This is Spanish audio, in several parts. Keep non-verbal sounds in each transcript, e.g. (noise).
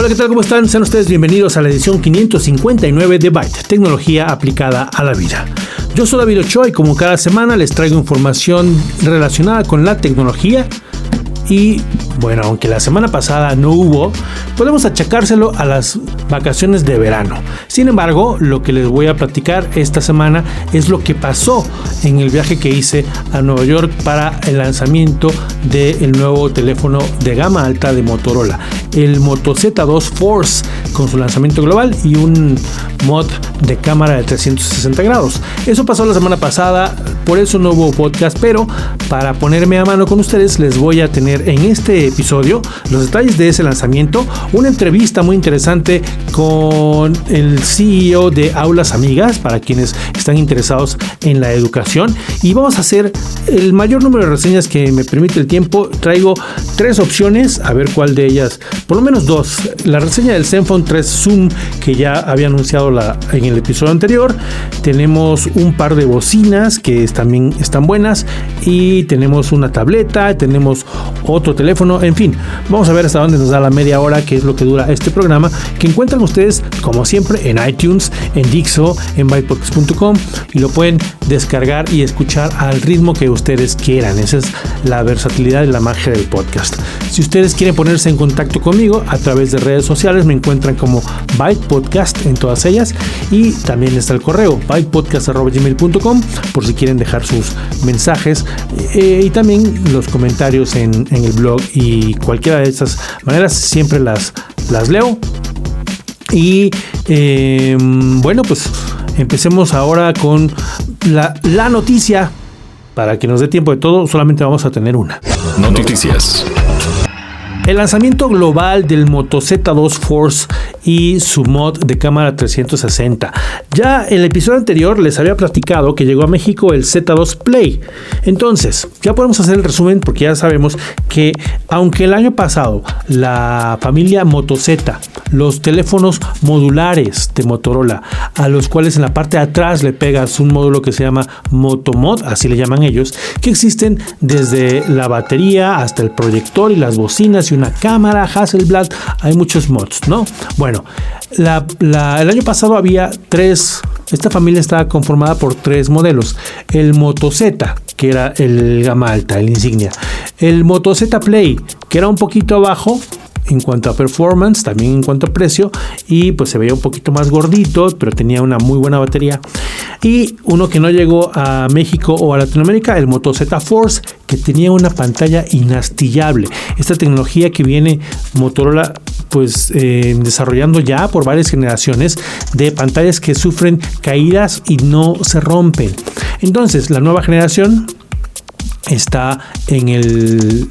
Hola, ¿qué tal? ¿Cómo están? Sean ustedes bienvenidos a la edición 559 de Byte, tecnología aplicada a la vida. Yo soy David Ochoa y como cada semana les traigo información relacionada con la tecnología y bueno, aunque la semana pasada no hubo, podemos achacárselo a las vacaciones de verano. Sin embargo, lo que les voy a platicar esta semana es lo que pasó en el viaje que hice a Nueva York para el lanzamiento del nuevo teléfono de gama alta de Motorola, el Moto Z2 Force, con su lanzamiento global y un mod de cámara de 360 grados. Eso pasó la semana pasada, por eso no hubo podcast, pero para ponerme a mano con ustedes les voy a tener en este episodio los detalles de ese lanzamiento, una entrevista muy interesante con el CEO de Aulas Amigas para quienes están interesados en la educación y vamos a hacer el mayor número de reseñas que me permite el tiempo. Traigo tres opciones, a ver cuál de ellas, por lo menos dos. La reseña del Zenfone 3 Zoom que ya había anunciado en el episodio anterior. Tenemos un par de bocinas que también están buenas y tenemos una tableta, tenemos otro teléfono en fin, vamos a ver hasta dónde nos da la media hora, que es lo que dura este programa, que encuentran ustedes, como siempre, en iTunes, en Dixo, en bytepodcast.com y lo pueden descargar y escuchar al ritmo que ustedes quieran. Esa es la versatilidad y la magia del podcast. Si ustedes quieren ponerse en contacto conmigo a través de redes sociales, me encuentran como Byte Podcast en todas ellas y también está el correo bytepodcast.gmail.com por si quieren dejar sus mensajes eh, y también los comentarios en, el blog y cualquiera de estas maneras siempre las, las leo. Y em, bueno, pues empecemos ahora con la, noticia. Para que nos dé tiempo de todo, solamente vamos a tener una. Noticias. El lanzamiento global del Moto Z2 Force y su mod de cámara 360. Ya en el episodio anterior les había platicado que llegó a México el Z2 Play. Entonces, ya podemos hacer el resumen porque ya sabemos que aunque el año pasado la familia Moto Z, los teléfonos modulares de Motorola, a los cuales en la parte de atrás le pegas un módulo que se llama Motomod, así le llaman ellos, que existen desde la batería hasta el proyector y las bocinas y una cámara Hasselblad, hay muchos mods, ¿no? Bueno, el año pasado había tres, esta familia estaba conformada por tres modelos. El Moto Z, que era el gama alta, el insignia. El Moto Z Play, que era un poquito abajo, en cuanto a performance, también en cuanto a precio, y pues se veía un poquito más gordito, pero tenía una muy buena batería. Y uno que no llegó a México o a Latinoamérica, el Moto Z Force, que tenía una pantalla inastillable. Esta tecnología que viene Motorola pues eh, desarrollando ya por varias generaciones de pantallas que sufren caídas y no se rompen. Entonces, la nueva generación está en el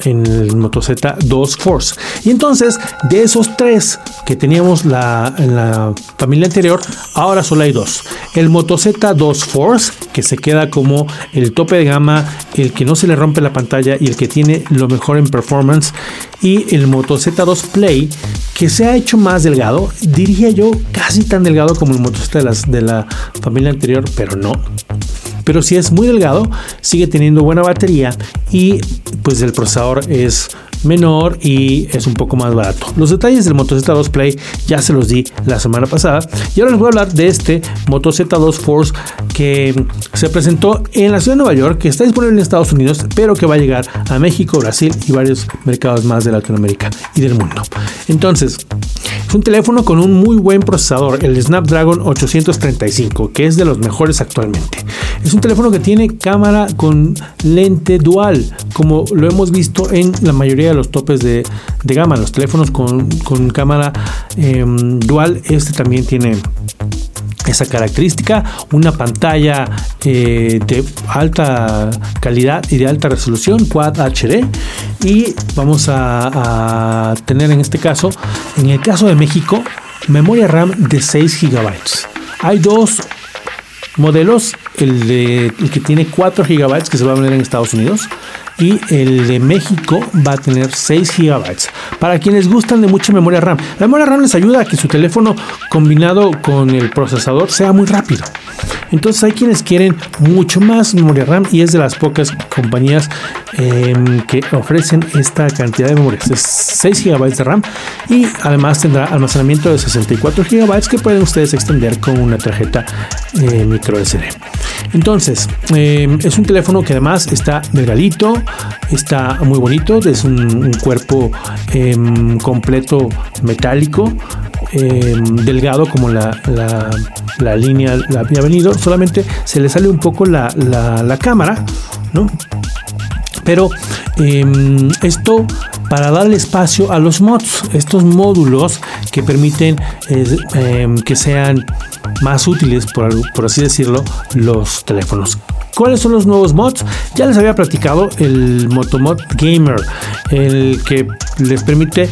en el Moto Z2 Force. Y entonces, de esos tres que teníamos la, en la familia anterior, ahora solo hay dos. El Moto Z2 Force, que se queda como el tope de gama, el que no se le rompe la pantalla y el que tiene lo mejor en performance. Y el Moto Z2 Play, que se ha hecho más delgado, diría yo casi tan delgado como el Moto Z de, las, de la familia anterior, pero no pero si es muy delgado, sigue teniendo buena batería y pues el procesador es menor y es un poco más barato. Los detalles del Moto Z2 Play ya se los di la semana pasada y ahora les voy a hablar de este Moto Z2 Force que se presentó en la ciudad de Nueva York, que está disponible en Estados Unidos, pero que va a llegar a México, Brasil y varios mercados más de Latinoamérica y del mundo. Entonces, es un teléfono con un muy buen procesador, el Snapdragon 835, que es de los mejores actualmente. Es un teléfono que tiene cámara con lente dual, como lo hemos visto en la mayoría de los topes de, gama. Los teléfonos con, cámara em, dual, este también tiene esa característica, una pantalla eh, de alta calidad y de alta resolución, Quad HD, y vamos a, tener en este caso, en el caso de México, memoria RAM de 6 GB. Hay dos modelos, el, de, el que tiene 4 GB que se va a vender en Estados Unidos y el de México va a tener 6 GB. Para quienes gustan de mucha memoria RAM, la memoria RAM les ayuda a que su teléfono combinado con el procesador sea muy rápido. Entonces hay quienes quieren mucho más memoria RAM y es de las pocas compañías em, que ofrecen esta cantidad de memoria. Es 6 GB de RAM y además tendrá almacenamiento de 64 GB que pueden ustedes extender con una tarjeta eh, micro SD. Entonces, em, es un teléfono que además está delgadito, está muy bonito, es un, cuerpo em, completo metálico, delgado como la, la, línea la había venido, solamente se le sale un poco la, la cámara, ¿no? Pero em, esto para darle espacio a los mods, estos módulos que permiten em, que sean más útiles, por, por así decirlo, los teléfonos. ¿Cuáles son los nuevos mods? Ya les había platicado el Motomod Gamer, el que les permite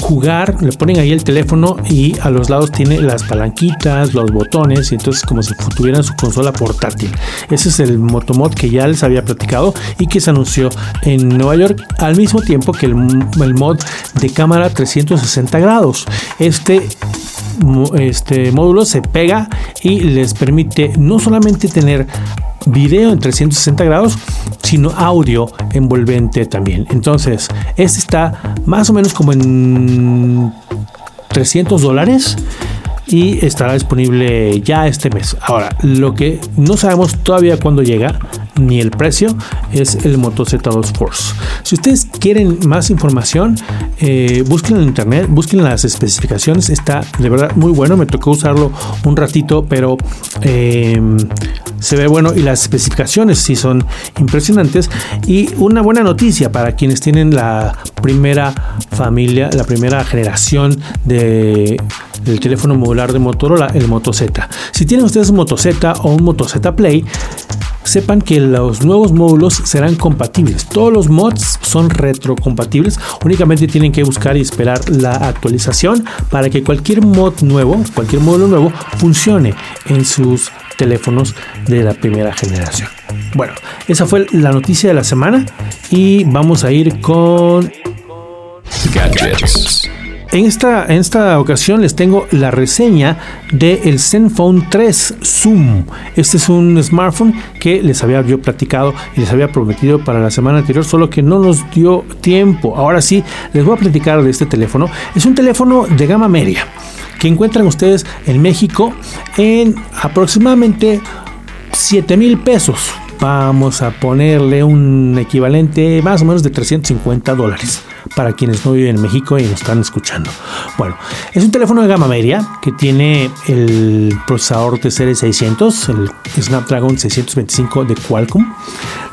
jugar, le ponen ahí el teléfono y a los lados tiene las palanquitas, los botones y entonces como si tuvieran su consola portátil. Ese es el Motomod que ya les había platicado y que se anunció en Nueva York al mismo tiempo que el, el mod de cámara 360 grados. Este este módulo se pega y les permite no solamente tener video en 360 grados, sino audio envolvente también. Entonces, este está más o menos como en 300 dólares y estará disponible ya este mes. Ahora, lo que no sabemos todavía cuándo llega ni el precio es el Moto Z2 Force. Si ustedes quieren más información, eh, busquen en internet, busquen las especificaciones. Está de verdad muy bueno. Me tocó usarlo un ratito, pero eh, se ve bueno y las especificaciones sí son impresionantes. Y una buena noticia para quienes tienen la primera familia, la primera generación de del teléfono modular de Motorola, el Moto Z. Si tienen ustedes un Moto Z o un Moto Z Play, sepan que los nuevos módulos serán compatibles. Todos los mods son retrocompatibles. Únicamente tienen que buscar y esperar la actualización para que cualquier mod nuevo, cualquier módulo nuevo, funcione en sus teléfonos de la primera generación. Bueno, esa fue la noticia de la semana y vamos a ir con gadgets. En esta, en esta ocasión les tengo la reseña del Zenfone 3 Zoom. Este es un smartphone que les había yo platicado y les había prometido para la semana anterior, solo que no nos dio tiempo. Ahora sí, les voy a platicar de este teléfono. Es un teléfono de gama media que encuentran ustedes en México en aproximadamente 7 mil pesos. Vamos a ponerle un equivalente más o menos de 350 dólares para quienes no viven en México y nos están escuchando. Bueno, es un teléfono de gama media que tiene el procesador TCL 600, el Snapdragon 625 de Qualcomm,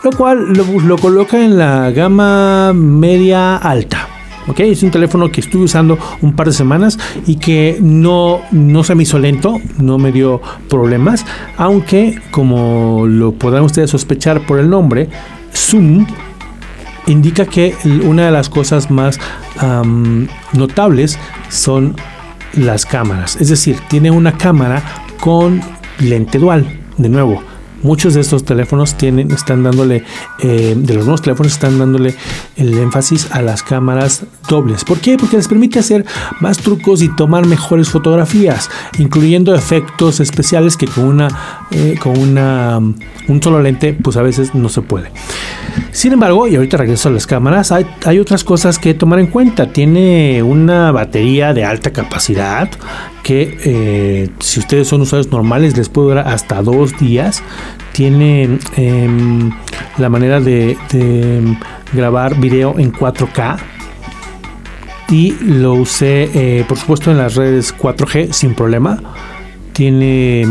lo cual lo, lo coloca en la gama media alta. Es un teléfono que estuve usando un par de semanas y que no, no se me hizo lento, no me dio problemas, aunque como lo podrán ustedes sospechar por el nombre, Zoom indica que una de las cosas más notables son las cámaras. Es decir, tiene una cámara con lente dual. De nuevo, muchos de estos teléfonos tienen, están dándole, eh, de los nuevos teléfonos están dándole el énfasis a las cámaras dobles. ¿Por qué? Porque les permite hacer más trucos y tomar mejores fotografías, incluyendo efectos especiales que con una, eh, con una, un solo lente, pues a veces no se puede. Sin embargo, y ahorita regreso a las cámaras, hay, hay otras cosas que tomar en cuenta. Tiene una batería de alta capacidad que eh, si ustedes son usuarios normales les puede durar hasta dos días. Tiene em, la manera de, grabar video en 4K y lo usé eh, por supuesto en las redes 4G sin problema. Tiene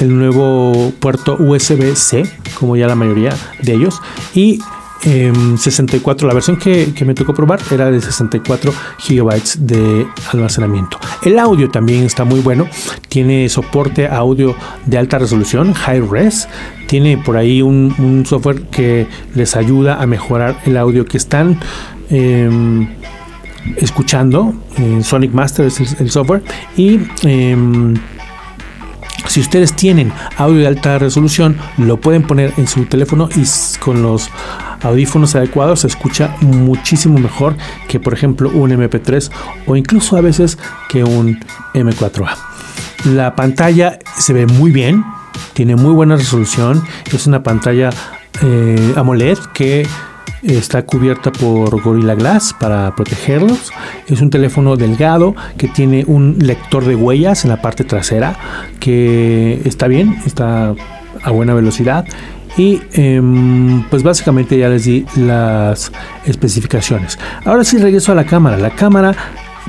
el nuevo puerto USB-C, como ya la mayoría de ellos, y 64. Em, la versión que, me tocó probar era de 64 gigabytes de almacenamiento. El audio también está muy bueno. Tiene soporte audio de alta resolución, high res. Tiene por ahí un, software que les ayuda a mejorar el audio que están em, escuchando. Sonic Master es el, software. Y em, Si ustedes tienen audio de alta resolución, lo pueden poner en su teléfono y con los audífonos adecuados se escucha muchísimo mejor que por ejemplo un MP3 o incluso a veces que un M4A. La pantalla se ve muy bien, tiene muy buena resolución, es una pantalla eh, AMOLED que está cubierta por Gorilla Glass para protegerlos. Es un teléfono delgado que tiene un lector de huellas en la parte trasera que está bien, está a buena velocidad. Y em, pues básicamente ya les di las especificaciones. Ahora sí regreso a la cámara. La cámara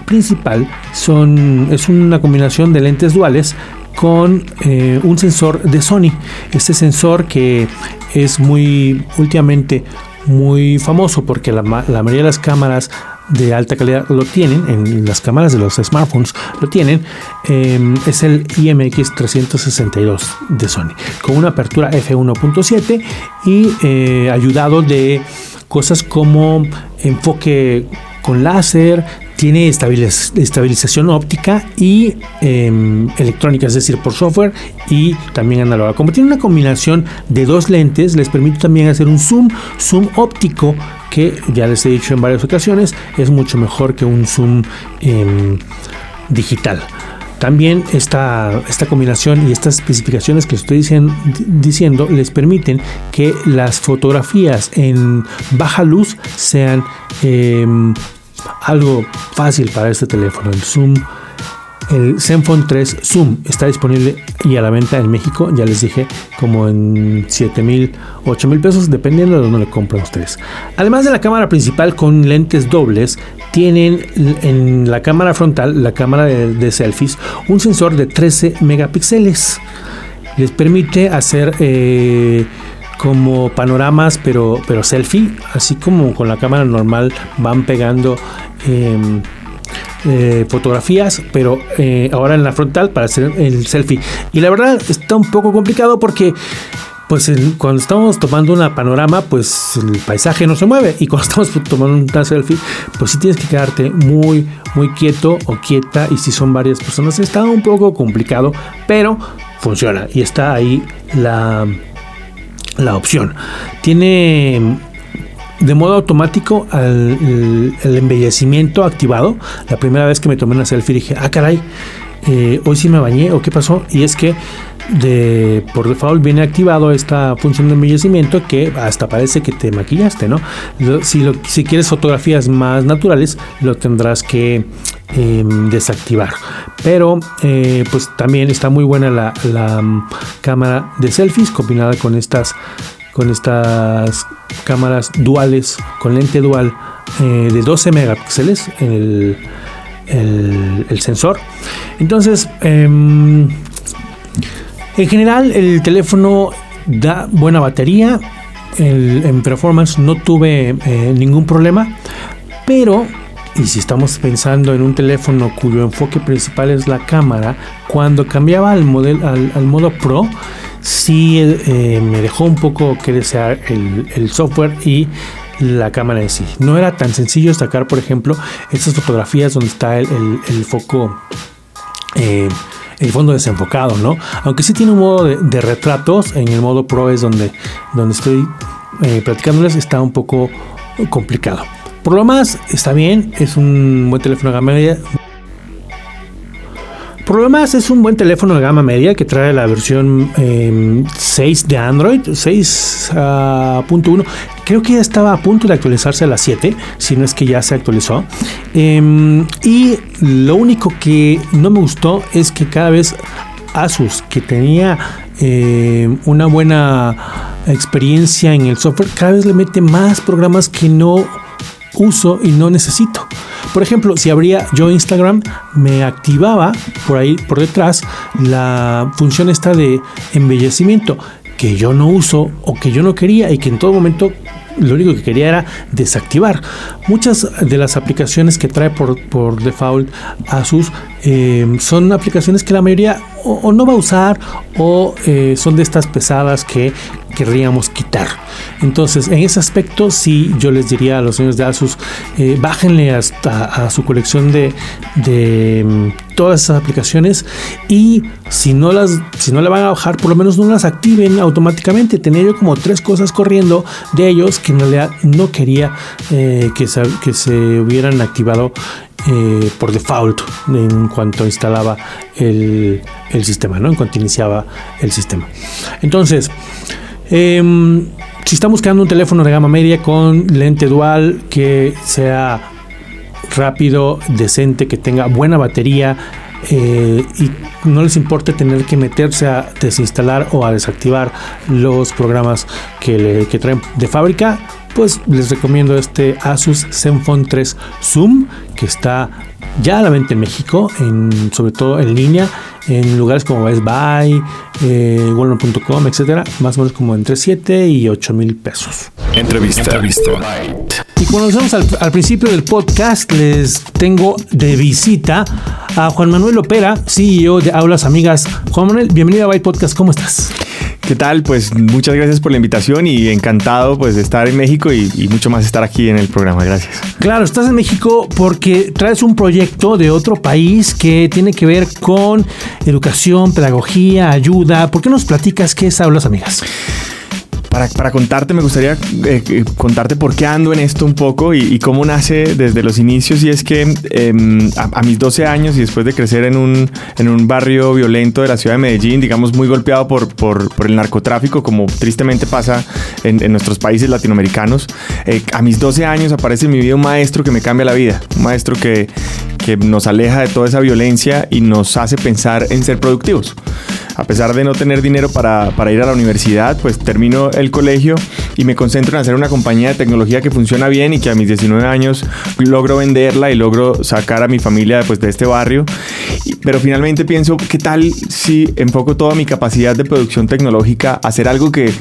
principal son, es una combinación de lentes duales con eh, un sensor de Sony. Este sensor que es muy últimamente muy famoso porque la, mayoría de las cámaras de alta calidad lo tienen, en las cámaras de los smartphones lo tienen, em, es el IMX 362 de Sony, con una apertura f1.7 y eh, ayudado de cosas como enfoque con láser, tiene estabilización óptica y em, electrónica, es decir, por software y también análoga. Como tiene una combinación de dos lentes, les permite también hacer un zoom, zoom óptico, que ya les he dicho en varias ocasiones, es mucho mejor que un zoom em, digital. También esta, esta combinación y estas especificaciones que estoy diciendo les permiten que las fotografías en baja luz sean em, algo fácil para este teléfono, el Zoom. El Zenfone 3 Zoom está disponible y a la venta en México, ya les dije, como en 7 mil, 8 mil pesos, dependiendo de dónde le compran ustedes. Además de la cámara principal con lentes dobles, tienen en la cámara frontal, la cámara de, selfies, un sensor de 13 megapíxeles. Les permite hacer eh, como panoramas, pero, pero selfie, así como con la cámara normal van pegando em, eh, fotografías, pero eh, ahora en la frontal para hacer el selfie. Y la verdad está un poco complicado porque pues cuando estamos tomando una panorama, pues el paisaje no se mueve. Y cuando (laughs) estamos tomando una selfie, pues sí tienes que quedarte muy, muy quieto o quieta. Y si son varias personas, está un poco complicado, pero funciona. Y está ahí la, la opción. Tiene de modo automático el, embellecimiento activado. La primera vez que me tomé una selfie dije, ah, caray, eh, hoy sí me bañé o qué pasó. Y es que de por default viene activado esta función de embellecimiento que hasta parece que te maquillaste, ¿no? Si, lo, quieres fotografías más naturales, lo tendrás que em, desactivar. Pero eh, pues también está muy buena la, mm, cámara de selfies combinada con estas con estas cámaras duales con lente dual eh, de 12 megapíxeles en el, el, sensor. Entonces, em, en general, el teléfono da buena batería. en performance no tuve eh, ningún problema. Pero, y si estamos pensando en un teléfono cuyo enfoque principal es la cámara, cuando cambiaba al, modelo, al, modo Pro, sí eh, me dejó un poco que desear el, software y la cámara en sí. No era tan sencillo destacar, por ejemplo, estas fotografías donde está el, foco eh, el fondo desenfocado, ¿no? Aunque sí tiene un modo de, retratos, en el modo Pro es donde, donde estoy eh, platicándoles, está un poco complicado. Por lo más, está bien, es un buen teléfono de gama media. Por lo demás, es un buen teléfono de gama media que trae la versión 6 em, de Android, 6.1. Ah, Creo que ya estaba a punto de actualizarse a la 7, si no es que ya se actualizó. Em, y lo único que no me gustó es que cada vez Asus, que tenía em, una buena experiencia en el software, cada vez le mete más programas que no uso y no necesito. Por ejemplo, si abría yo Instagram, me activaba por ahí, por detrás, la función esta de embellecimiento que yo no uso o que yo no quería y que en todo momento lo único que quería era desactivar. Muchas de las aplicaciones que trae por, por default Asus eh, son aplicaciones que la mayoría o, no va a usar o eh, son de estas pesadas que querríamos quitar. Entonces, en ese aspecto, sí, yo les diría a los señores de Asus, eh, bájenle hasta a su colección de, mm, todas esas aplicaciones y si no las si no le van a bajar por lo menos no las activen automáticamente tenía yo como tres cosas corriendo de ellos que en realidad no quería que, que se hubieran activado eh, por default en cuanto instalaba el, sistema, ¿no? En cuanto iniciaba el sistema. Entonces, em, si estamos buscando un teléfono de gama media con lente dual que sea rápido, decente, que tenga buena batería eh, y no les importe tener que meterse a desinstalar o a desactivar los programas que, le, que traen de fábrica, pues les recomiendo este Asus Zenfone 3 Zoom que está ya a la venta en México, en, sobre todo en línea, en lugares como Best Buy, eh, Walmart.com, etcétera, más o menos como entre 7 y 8 mil pesos. Entrevista. Entrevista. Y como nos vemos al, al, principio del podcast, les tengo de visita a Juan Manuel Opera, CEO de Aulas Amigas. Juan Manuel, bienvenido a Byte Podcast, ¿cómo estás? ¿Qué tal? Pues muchas gracias por la invitación y encantado pues de estar en México y, mucho más estar aquí en el programa. Gracias. Claro, estás en México porque traes un proyecto de otro país que tiene que ver con educación, pedagogía, ayuda. ¿Por qué nos platicas qué es Aulas Amigas? Para, contarte, me gustaría eh, eh, contarte por qué ando en esto un poco y, cómo nace desde los inicios. Y es que em, a, mis 12 años y después de crecer en un, en un barrio violento de la ciudad de Medellín, digamos muy golpeado por, por, el narcotráfico, como tristemente pasa en, nuestros países latinoamericanos, eh, a mis 12 años aparece en mi vida un maestro que me cambia la vida. Un maestro que, que nos aleja de toda esa violencia y nos hace pensar en ser productivos a pesar de no tener dinero para, ir a la universidad, pues termino el colegio y me concentro en hacer una compañía de tecnología que funciona bien y que a mis 19 años logro venderla y logro sacar a mi familia pues, de este barrio. Pero finalmente pienso, ¿qué tal si enfoco toda mi capacidad de producción tecnológica a hacer algo que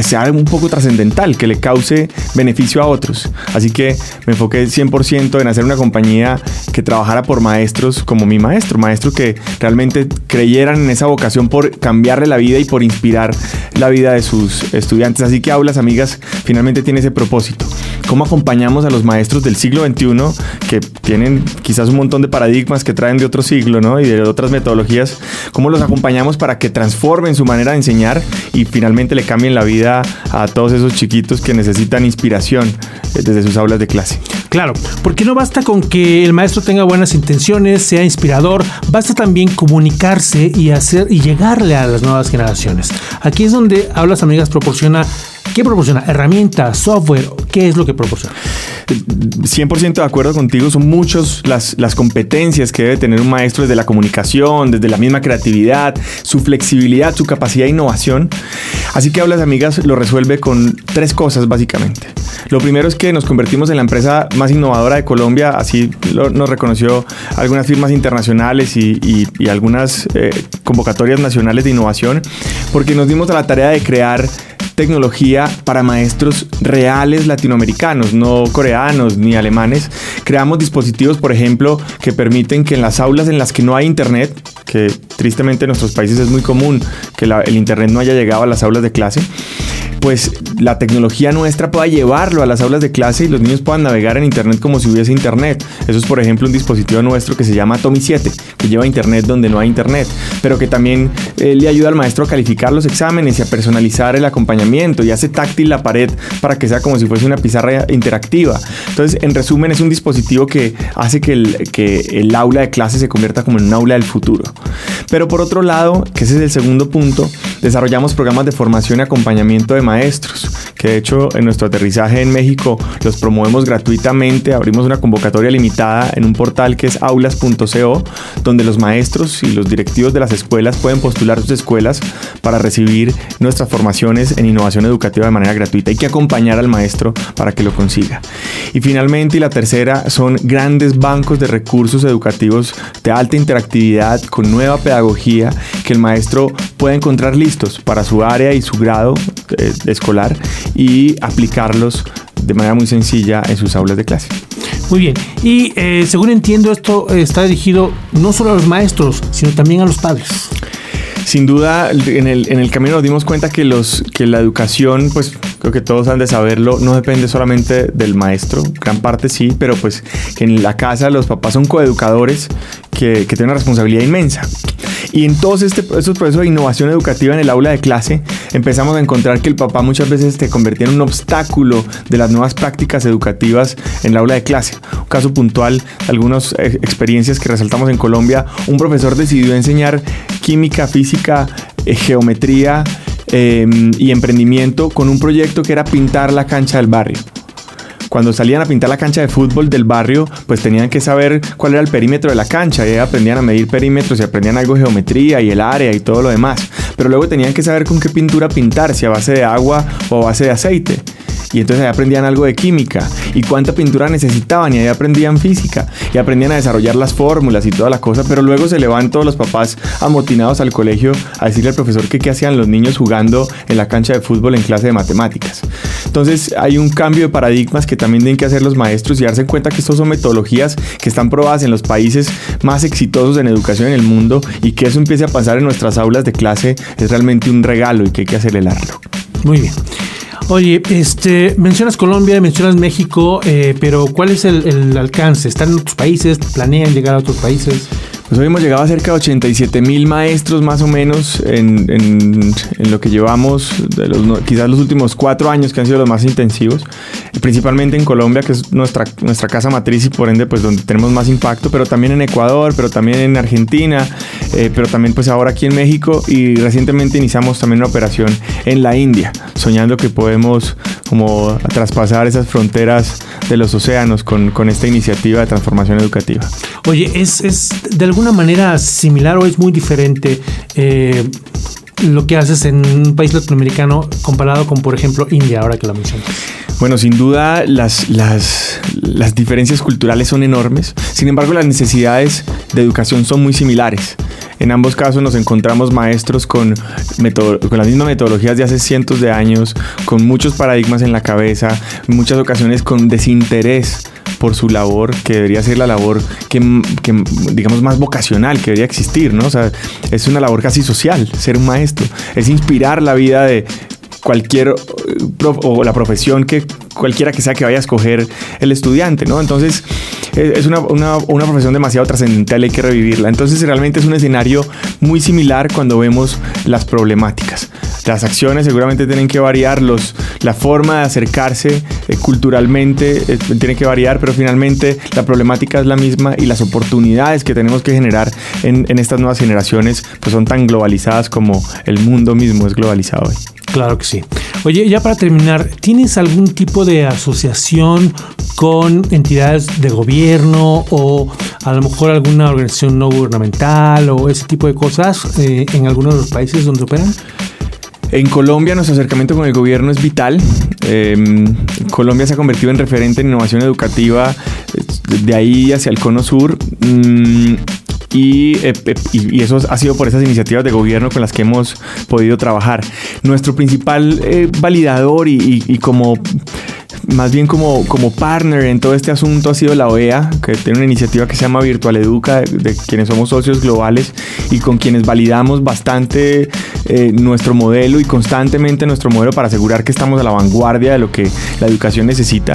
sea un poco trascendental, que le cause beneficio a otros. Así que me enfoqué 100% en hacer una compañía que trabajara por maestros como mi maestro, maestros que realmente creyeran en esa vocación por cambiarle la vida y por inspirar la vida de sus estudiantes. Así que Aulas Amigas finalmente tiene ese propósito. ¿Cómo acompañamos a los maestros del siglo XXI que tienen quizás un montón de paradigmas que traen de otro siglo ¿no? y de otras metodologías? ¿Cómo los acompañamos para que transformen su manera de enseñar y finalmente le cambien la vida a todos esos chiquitos que necesitan inspiración eh, desde sus aulas de clase. Claro, porque no basta con que el maestro tenga buenas intenciones, sea inspirador, basta también comunicarse y hacer y llegarle a las nuevas generaciones. Aquí es donde Aulas Amigas proporciona ¿Qué proporciona? ¿Herramientas? ¿Software? ¿Qué es lo que proporciona? 100% de acuerdo contigo, son muchas las, competencias que debe tener un maestro desde la comunicación, desde la misma creatividad, su flexibilidad, su capacidad de innovación. Así que Hablas Amigas lo resuelve con tres cosas básicamente. Lo primero es que nos convertimos en la empresa más innovadora de Colombia, así nos reconoció algunas firmas internacionales y, algunas eh, convocatorias nacionales de innovación, porque nos dimos a la tarea de crear tecnología para maestros reales latinoamericanos, no coreanos ni alemanes. Creamos dispositivos, por ejemplo, que permiten que en las aulas en las que no hay internet, que tristemente en nuestros países es muy común que el internet no haya llegado a las aulas de clase, pues la tecnología nuestra pueda llevarlo a las aulas de clase y los niños puedan navegar en internet como si hubiese internet. Eso es, por ejemplo, un dispositivo nuestro que se llama Tommy 7, que lleva internet donde no hay internet, pero que también eh, le ayuda al maestro a calificar los exámenes y a personalizar el acompañamiento y hace táctil la pared para que sea como si fuese una pizarra interactiva. Entonces, en resumen, es un dispositivo que hace que el, que el aula de clase se convierta como en un aula del futuro. Por otro lado, que ese es el segundo punto, desarrollamos programas de formación y acompañamiento de maestros, que de hecho en nuestro aterrizaje en México los promovemos gratuitamente, abrimos una convocatoria limitada en un portal que es aulas.co, donde los maestros y los directivos de las escuelas pueden postular sus escuelas para recibir nuestras formaciones en innovación educativa de manera gratuita. Hay que acompañar al maestro para que lo consiga. Y finalmente, y la tercera, son grandes bancos de recursos educativos de alta interactividad con nueva pedagogía que el maestro puede encontrar listos para su área y su grado eh, escolar y aplicarlos de manera muy sencilla en sus aulas de clase. Muy bien. Y eh, según entiendo, esto está dirigido no solo a los maestros, sino también a los padres. Sin duda, en el, en el camino nos dimos cuenta que, los, que la educación, pues creo que todos han de saberlo, no depende solamente del maestro, gran parte sí, pero pues en la casa los papás son coeducadores que, que tienen una responsabilidad inmensa. Y en todos este, estos procesos de innovación educativa en el aula de clase, empezamos a encontrar que el papá muchas veces se convertía en un obstáculo de las nuevas prácticas educativas en el aula de clase. Un caso puntual, algunas eh, experiencias que resaltamos en Colombia, un profesor decidió enseñar química, física, eh, geometría em, y emprendimiento con un proyecto que era pintar la cancha del barrio. Cuando salían a pintar la cancha de fútbol del barrio, pues tenían que saber cuál era el perímetro de la cancha. Y aprendían a medir perímetros y aprendían algo de geometría y el área y todo lo demás. Pero luego tenían que saber con qué pintura pintar, si a base de agua o a base de aceite y entonces ahí aprendían algo de química y cuánta pintura necesitaban y ahí aprendían física y aprendían a desarrollar las fórmulas y toda la cosa, pero luego se levantan los papás amotinados al colegio a decirle al profesor que qué hacían los niños jugando en la cancha de fútbol en clase de matemáticas. Entonces hay un cambio de paradigmas que también tienen que hacer los maestros y darse cuenta que estos son metodologías que están probadas en los países más exitosos en educación en el mundo y que eso empiece a pasar en nuestras aulas de clase es realmente un regalo y que hay que acelerarlo. Muy bien. Oye, este, mencionas Colombia, mencionas México, eh, pero ¿cuál es el, el alcance? ¿Están en otros países? ¿Planean llegar a otros países? Pues hoy hemos llegado a cerca de 87 mil maestros más o menos en, lo que llevamos, de los, quizás los últimos cuatro años que han sido los más intensivos, principalmente en Colombia, que es nuestra, nuestra casa matriz y por ende pues donde tenemos más impacto, pero también en Ecuador, pero también en Argentina, eh, pero también pues ahora aquí en México y recientemente iniciamos también una operación en la India, soñando que podemos como traspasar esas fronteras de los océanos con, con esta iniciativa de transformación educativa. Oye, es, es de alguna manera similar o es muy diferente eh, lo que haces en un país latinoamericano comparado con, por ejemplo, India, ahora que lo mencionas? Bueno, sin duda las, las, las diferencias culturales son enormes, sin embargo las necesidades de educación son muy similares. En ambos casos nos encontramos maestros con, con las mismas metodologías de hace cientos de años, con muchos paradigmas en la cabeza, en muchas ocasiones con desinterés por su labor, que debería ser la labor que, que, digamos, más vocacional que debería existir, ¿no? O sea, es una labor casi social, ser un maestro. Es inspirar la vida de cualquier o la profesión que cualquiera que sea que vaya a escoger el estudiante, ¿no? Entonces es una, una, una profesión demasiado trascendental, hay que revivirla. Entonces realmente es un escenario muy similar cuando vemos las problemáticas. Las acciones seguramente tienen que variar, los, la forma de acercarse eh, culturalmente eh, tiene que variar, pero finalmente la problemática es la misma y las oportunidades que tenemos que generar en, en estas nuevas generaciones pues son tan globalizadas como el mundo mismo es globalizado hoy. Claro que sí. Oye, ya para terminar, ¿tienes algún tipo de asociación con entidades de gobierno o a lo mejor alguna organización no gubernamental o ese tipo de cosas eh, en algunos de los países donde operan? En Colombia nuestro acercamiento con el gobierno es vital. Eh, Colombia se ha convertido en referente en innovación educativa eh, de ahí hacia el cono sur. Mm, y, eh, y, eso ha sido por esas iniciativas de gobierno con las que hemos podido trabajar. Nuestro principal eh, validador y, y, como más bien como, como partner en todo este asunto ha sido la OEA, que tiene una iniciativa que se llama Virtual Educa, de, de quienes somos socios globales y con quienes validamos bastante eh, nuestro modelo y constantemente nuestro modelo para asegurar que estamos a la vanguardia de lo que la educación necesita.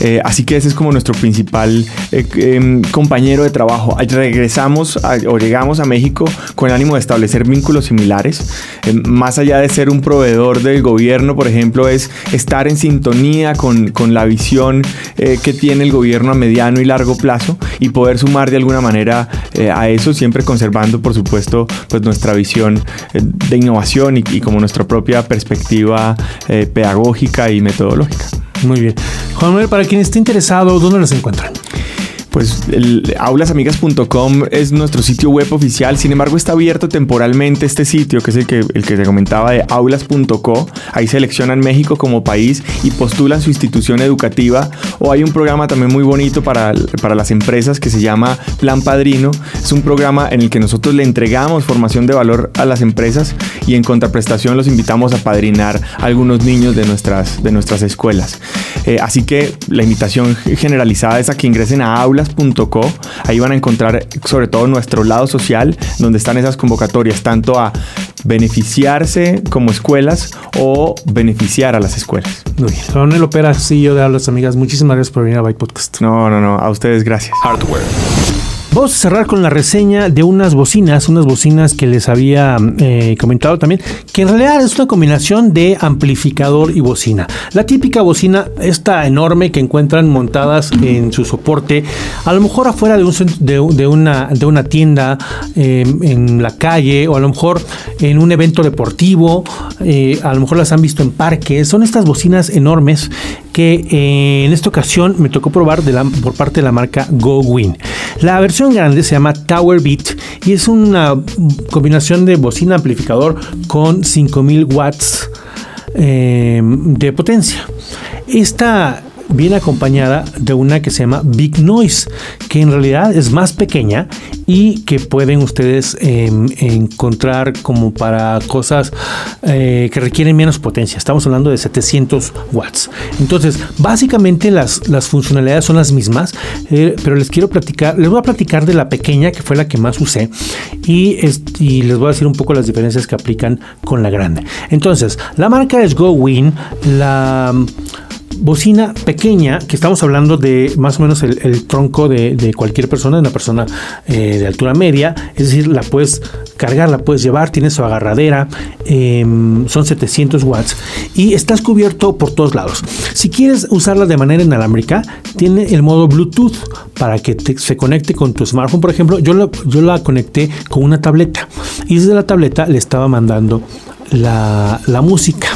Eh, así que ese es como nuestro principal eh, eh, compañero de trabajo. Regresamos o llegamos a México con el ánimo de establecer vínculos similares. Eh, más allá de ser un proveedor del gobierno, por ejemplo, es estar en sintonía con, con la visión eh, que tiene el gobierno a mediano y largo plazo y poder sumar de alguna manera a eso, siempre conservando, por supuesto, pues nuestra visión de innovación y como nuestra propia perspectiva pedagógica y metodológica. Muy bien. Juan Manuel, para quien esté interesado, ¿dónde los encuentran? Pues aulasamigas.com es nuestro sitio web oficial, sin embargo está abierto temporalmente este sitio, que es el que, el que te comentaba de aulas.co. Ahí seleccionan México como país y postulan su institución educativa. O hay un programa también muy bonito para, para las empresas que se llama Plan Padrino. Es un programa en el que nosotros le entregamos formación de valor a las empresas y en contraprestación los invitamos a padrinar algunos niños de nuestras, de nuestras escuelas. Eh, así que la invitación generalizada es a que ingresen a aulas Ahí van a encontrar sobre todo nuestro lado social, donde están esas convocatorias, tanto a beneficiarse como escuelas o beneficiar a las escuelas. Muy bien. Coronel Opera, yo de Hablas Amigas, muchísimas gracias por venir a Byte Podcast. No, no, no, a ustedes gracias. Hardware. Vamos a cerrar con la reseña de unas bocinas, unas bocinas que les había eh, comentado también, que en realidad es una combinación de amplificador y bocina. La típica bocina, esta enorme que encuentran montadas en su soporte, a lo mejor afuera de, un, de, una, de una tienda, em, en la calle, o a lo mejor en un evento deportivo, eh, a lo mejor las han visto en parques. Son estas bocinas enormes que eh, en esta ocasión me tocó probar por parte de la marca GoWin. La versión grande se llama Tower Beat y es una combinación de bocina amplificador con 5000 watts eh, de potencia. Esta viene acompañada de una que se llama Big Noise, que en realidad es más pequeña y que pueden ustedes em, encontrar como para cosas eh, que requieren menos potencia. Estamos hablando de 700 watts. Entonces, básicamente las, las funcionalidades son las mismas, eh, pero les quiero platicar, les voy a platicar de la pequeña, que fue la que más usé, y, y les voy a decir un poco las diferencias que aplican con la grande. Entonces, la marca es GoWin, la bocina pequeña, que estamos hablando de más o menos el, tronco de, cualquier persona, una persona eh, de altura media, es decir, la puedes cargar, la puedes llevar, tiene su agarradera, em, son 700 watts y estás cubierto por todos lados. Si quieres usarla de manera inalámbrica, tiene el modo Bluetooth para que se conecte con tu smartphone. Por ejemplo, yo, yo la conecté con una tableta y desde la tableta le estaba mandando la, música.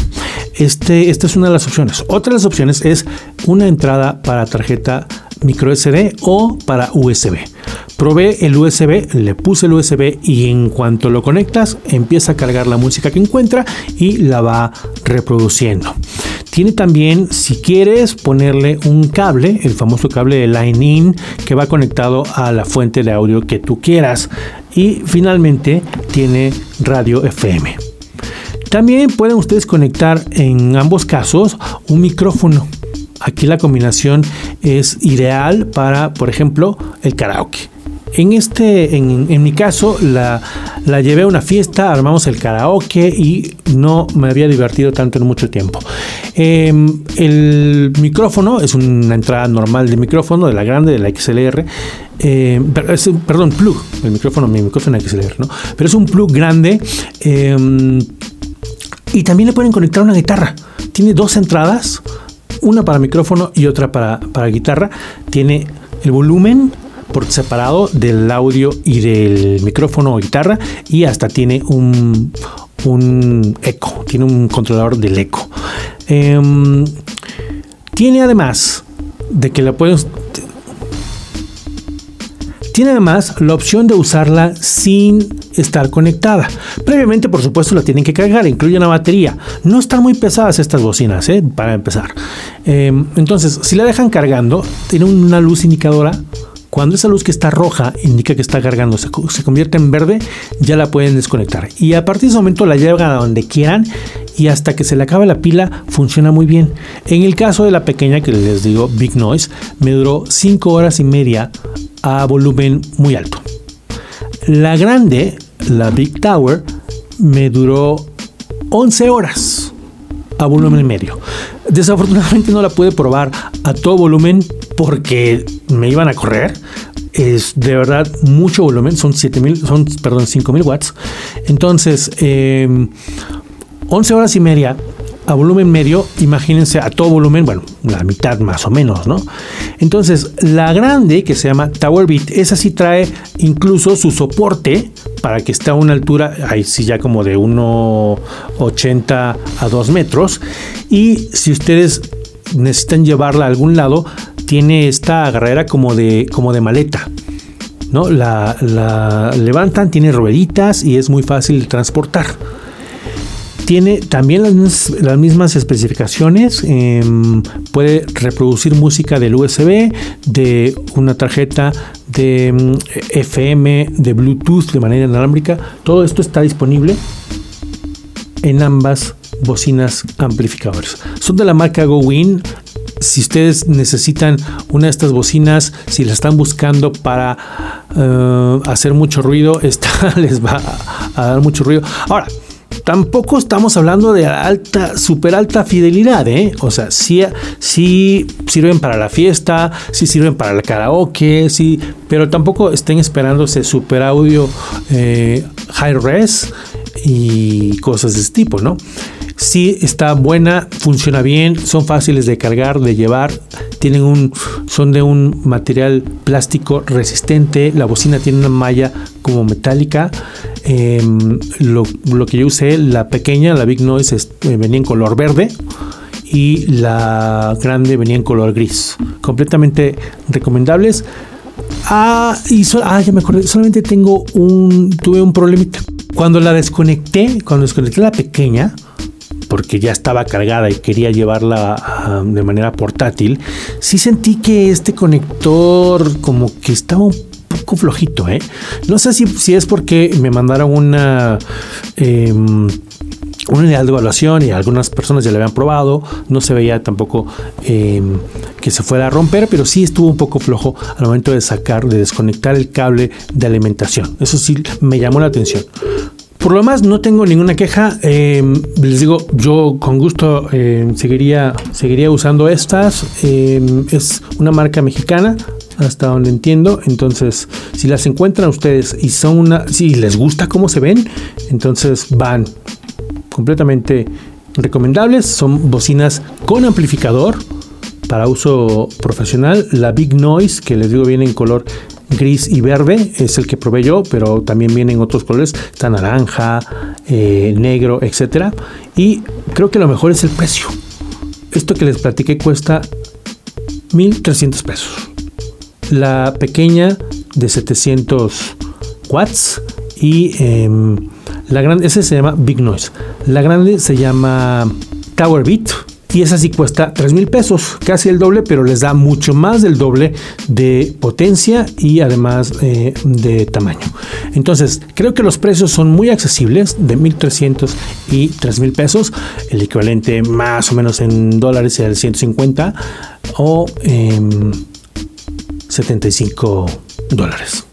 Este, esta es una de las opciones. Otra de las opciones es una entrada para tarjeta micro SD o para USB. Probé el USB, le puse el USB y en cuanto lo conectas empieza a cargar la música que encuentra y la va reproduciendo. Tiene también, si quieres, ponerle un cable, el famoso cable de Line In, que va conectado a la fuente de audio que tú quieras. Y finalmente tiene radio FM. También pueden ustedes conectar en ambos casos un micrófono. Aquí la combinación es ideal para, por ejemplo, el karaoke. En, este, en, mi caso, la, llevé a una fiesta, armamos el karaoke y no me había divertido tanto en mucho tiempo. Em, el micrófono es una entrada normal de micrófono, de la grande, de la XLR. Em, perdón, plug, el micrófono, mi micrófono XLR, ¿no? Pero es un plug grande. Em, y también le pueden conectar una guitarra. Tiene dos entradas, una para micrófono y otra para, guitarra. Tiene el volumen por separado del audio y del micrófono o guitarra y hasta tiene un, un eco, tiene un controlador del eco. Em, tiene además de que la pueden tiene además la opción de usarla sin estar conectada. Previamente, por supuesto, la tienen que cargar, incluye una batería. No están muy pesadas estas bocinas, ¿eh? para empezar. Em, entonces, si la dejan cargando, tiene una luz indicadora cuando esa luz que está roja indica que está cargando, se, convierte en verde, ya la pueden desconectar. Y a partir de ese momento la llevan a donde quieran y hasta que se le acabe la pila funciona muy bien. En el caso de la pequeña que les digo, Big Noise, me duró 5 horas y media a volumen muy alto. La grande, la Big Tower, me duró 11 horas a volumen medio. Desafortunadamente no la pude probar a todo volumen porque me iban a correr. Es de verdad mucho volumen, son 7000, son, perdón, 5000 watts. Entonces, 11 em, horas y media a volumen medio, imagínense a todo volumen, bueno, la mitad más o menos, ¿no? Entonces, la grande, que se llama Tower Beat, esa sí trae incluso su soporte para que esté a una altura, ahí sí ya como de 1,80 a 2 metros. Y si ustedes necesitan llevarla a algún lado, tiene esta agarradera como de, como de maleta. ¿no? La, la levantan, tiene rueditas y es muy fácil de transportar tiene también las, mismas especificaciones. Em, puede reproducir música del USB, de una tarjeta de em, FM, de Bluetooth de manera inalámbrica. Todo esto está disponible en ambas bocinas amplificadores. Son de la marca GoWin. Si ustedes necesitan una de estas bocinas, si la están buscando para eh, hacer mucho ruido, (laughs) esta les va a dar mucho ruido. Ahora, tampoco estamos hablando de alta, super alta fidelidad, ¿eh? O sea, sí, sirven para la fiesta, sí sirven para el karaoke, sí, pero tampoco estén esperando ese super audio eh, high res y cosas de este tipo, ¿no? Sí está buena, funciona bien, son fáciles de cargar, de llevar, tienen un, son de un material plástico resistente, la bocina tiene una malla como metálica. Em, lo, que yo usé, la pequeña, la Big Noise, eh, venía en color verde y la grande venía en color gris. Completamente recomendables. Ah, y ah, ya me acordé, solamente tengo un, tuve un problemita. Cuando la desconecté, cuando desconecté la pequeña, porque ya estaba cargada y quería llevarla ah, de manera portátil, sí sentí que este conector como que estaba un poco flojito, ¿eh? No sé si, si es porque me mandaron una... Em, una unidad de evaluación y algunas personas ya la habían probado, no se veía tampoco em, que se fuera a romper, pero sí estuvo un poco flojo al momento de sacar, de desconectar el cable de alimentación. Eso sí me llamó la atención. Por lo demás, no tengo ninguna queja. Em, les digo, yo con gusto em, seguiría, seguiría usando estas. Em, es una marca mexicana, hasta donde entiendo. Entonces, si las encuentran ustedes y son una, si les gusta cómo se ven, entonces van completamente recomendables. Son bocinas con amplificador para uso profesional. La Big Noise, que les digo viene en color gris y verde es el que probé yo, pero también vienen otros colores, está naranja, eh, negro, etcétera. Y creo que lo mejor es el precio. Esto que les platiqué cuesta 1300 pesos. La pequeña de 700 watts y em, la grande, ese se llama Big Noise. La grande se llama Tower Beat y esa sí cuesta 3 mil pesos, casi el doble, pero les da mucho más del doble de potencia y además eh, de tamaño. Entonces, creo que los precios son muy accesibles, de 1.300 y 3 mil pesos, el equivalente más o menos en dólares es el 150 o 75 em, dólares.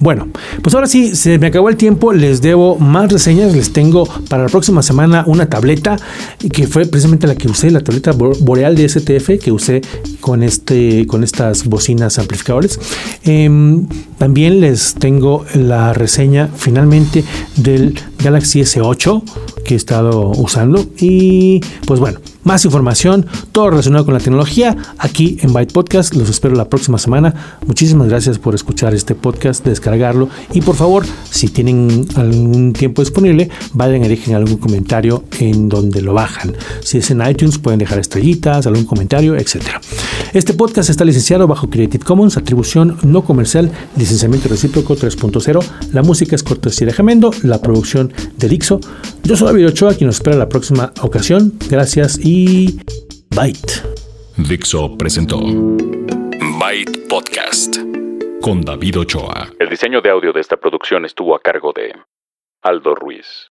Bueno, pues ahora sí, se me acabó el tiempo, les debo más reseñas, les tengo para la próxima semana una tableta que fue precisamente la que usé, la tableta boreal de STF que usé con, este, con estas bocinas amplificadores. Em, también les tengo la reseña finalmente del Galaxy S8 que he estado usando y pues bueno, más información, todo relacionado con la tecnología, aquí en Byte Podcast. Los espero la próxima semana. Muchísimas gracias por escuchar este podcast, descargarlo y por favor, si tienen algún tiempo disponible, vayan y dejen algún comentario en donde lo bajan. Si es en iTunes, pueden dejar estrellitas, algún comentario, etc. Este podcast está licenciado bajo Creative Commons, atribución no comercial, licenciamiento recíproco 3.0. La música es cortesía de Jamendo, la producción de Dixo. Yo soy David Ochoa, quien nos espera la próxima ocasión. Gracias y Byte. Dixo presentó Byte Podcast con David Ochoa. El diseño de audio de esta producción estuvo a cargo de Aldo Ruiz.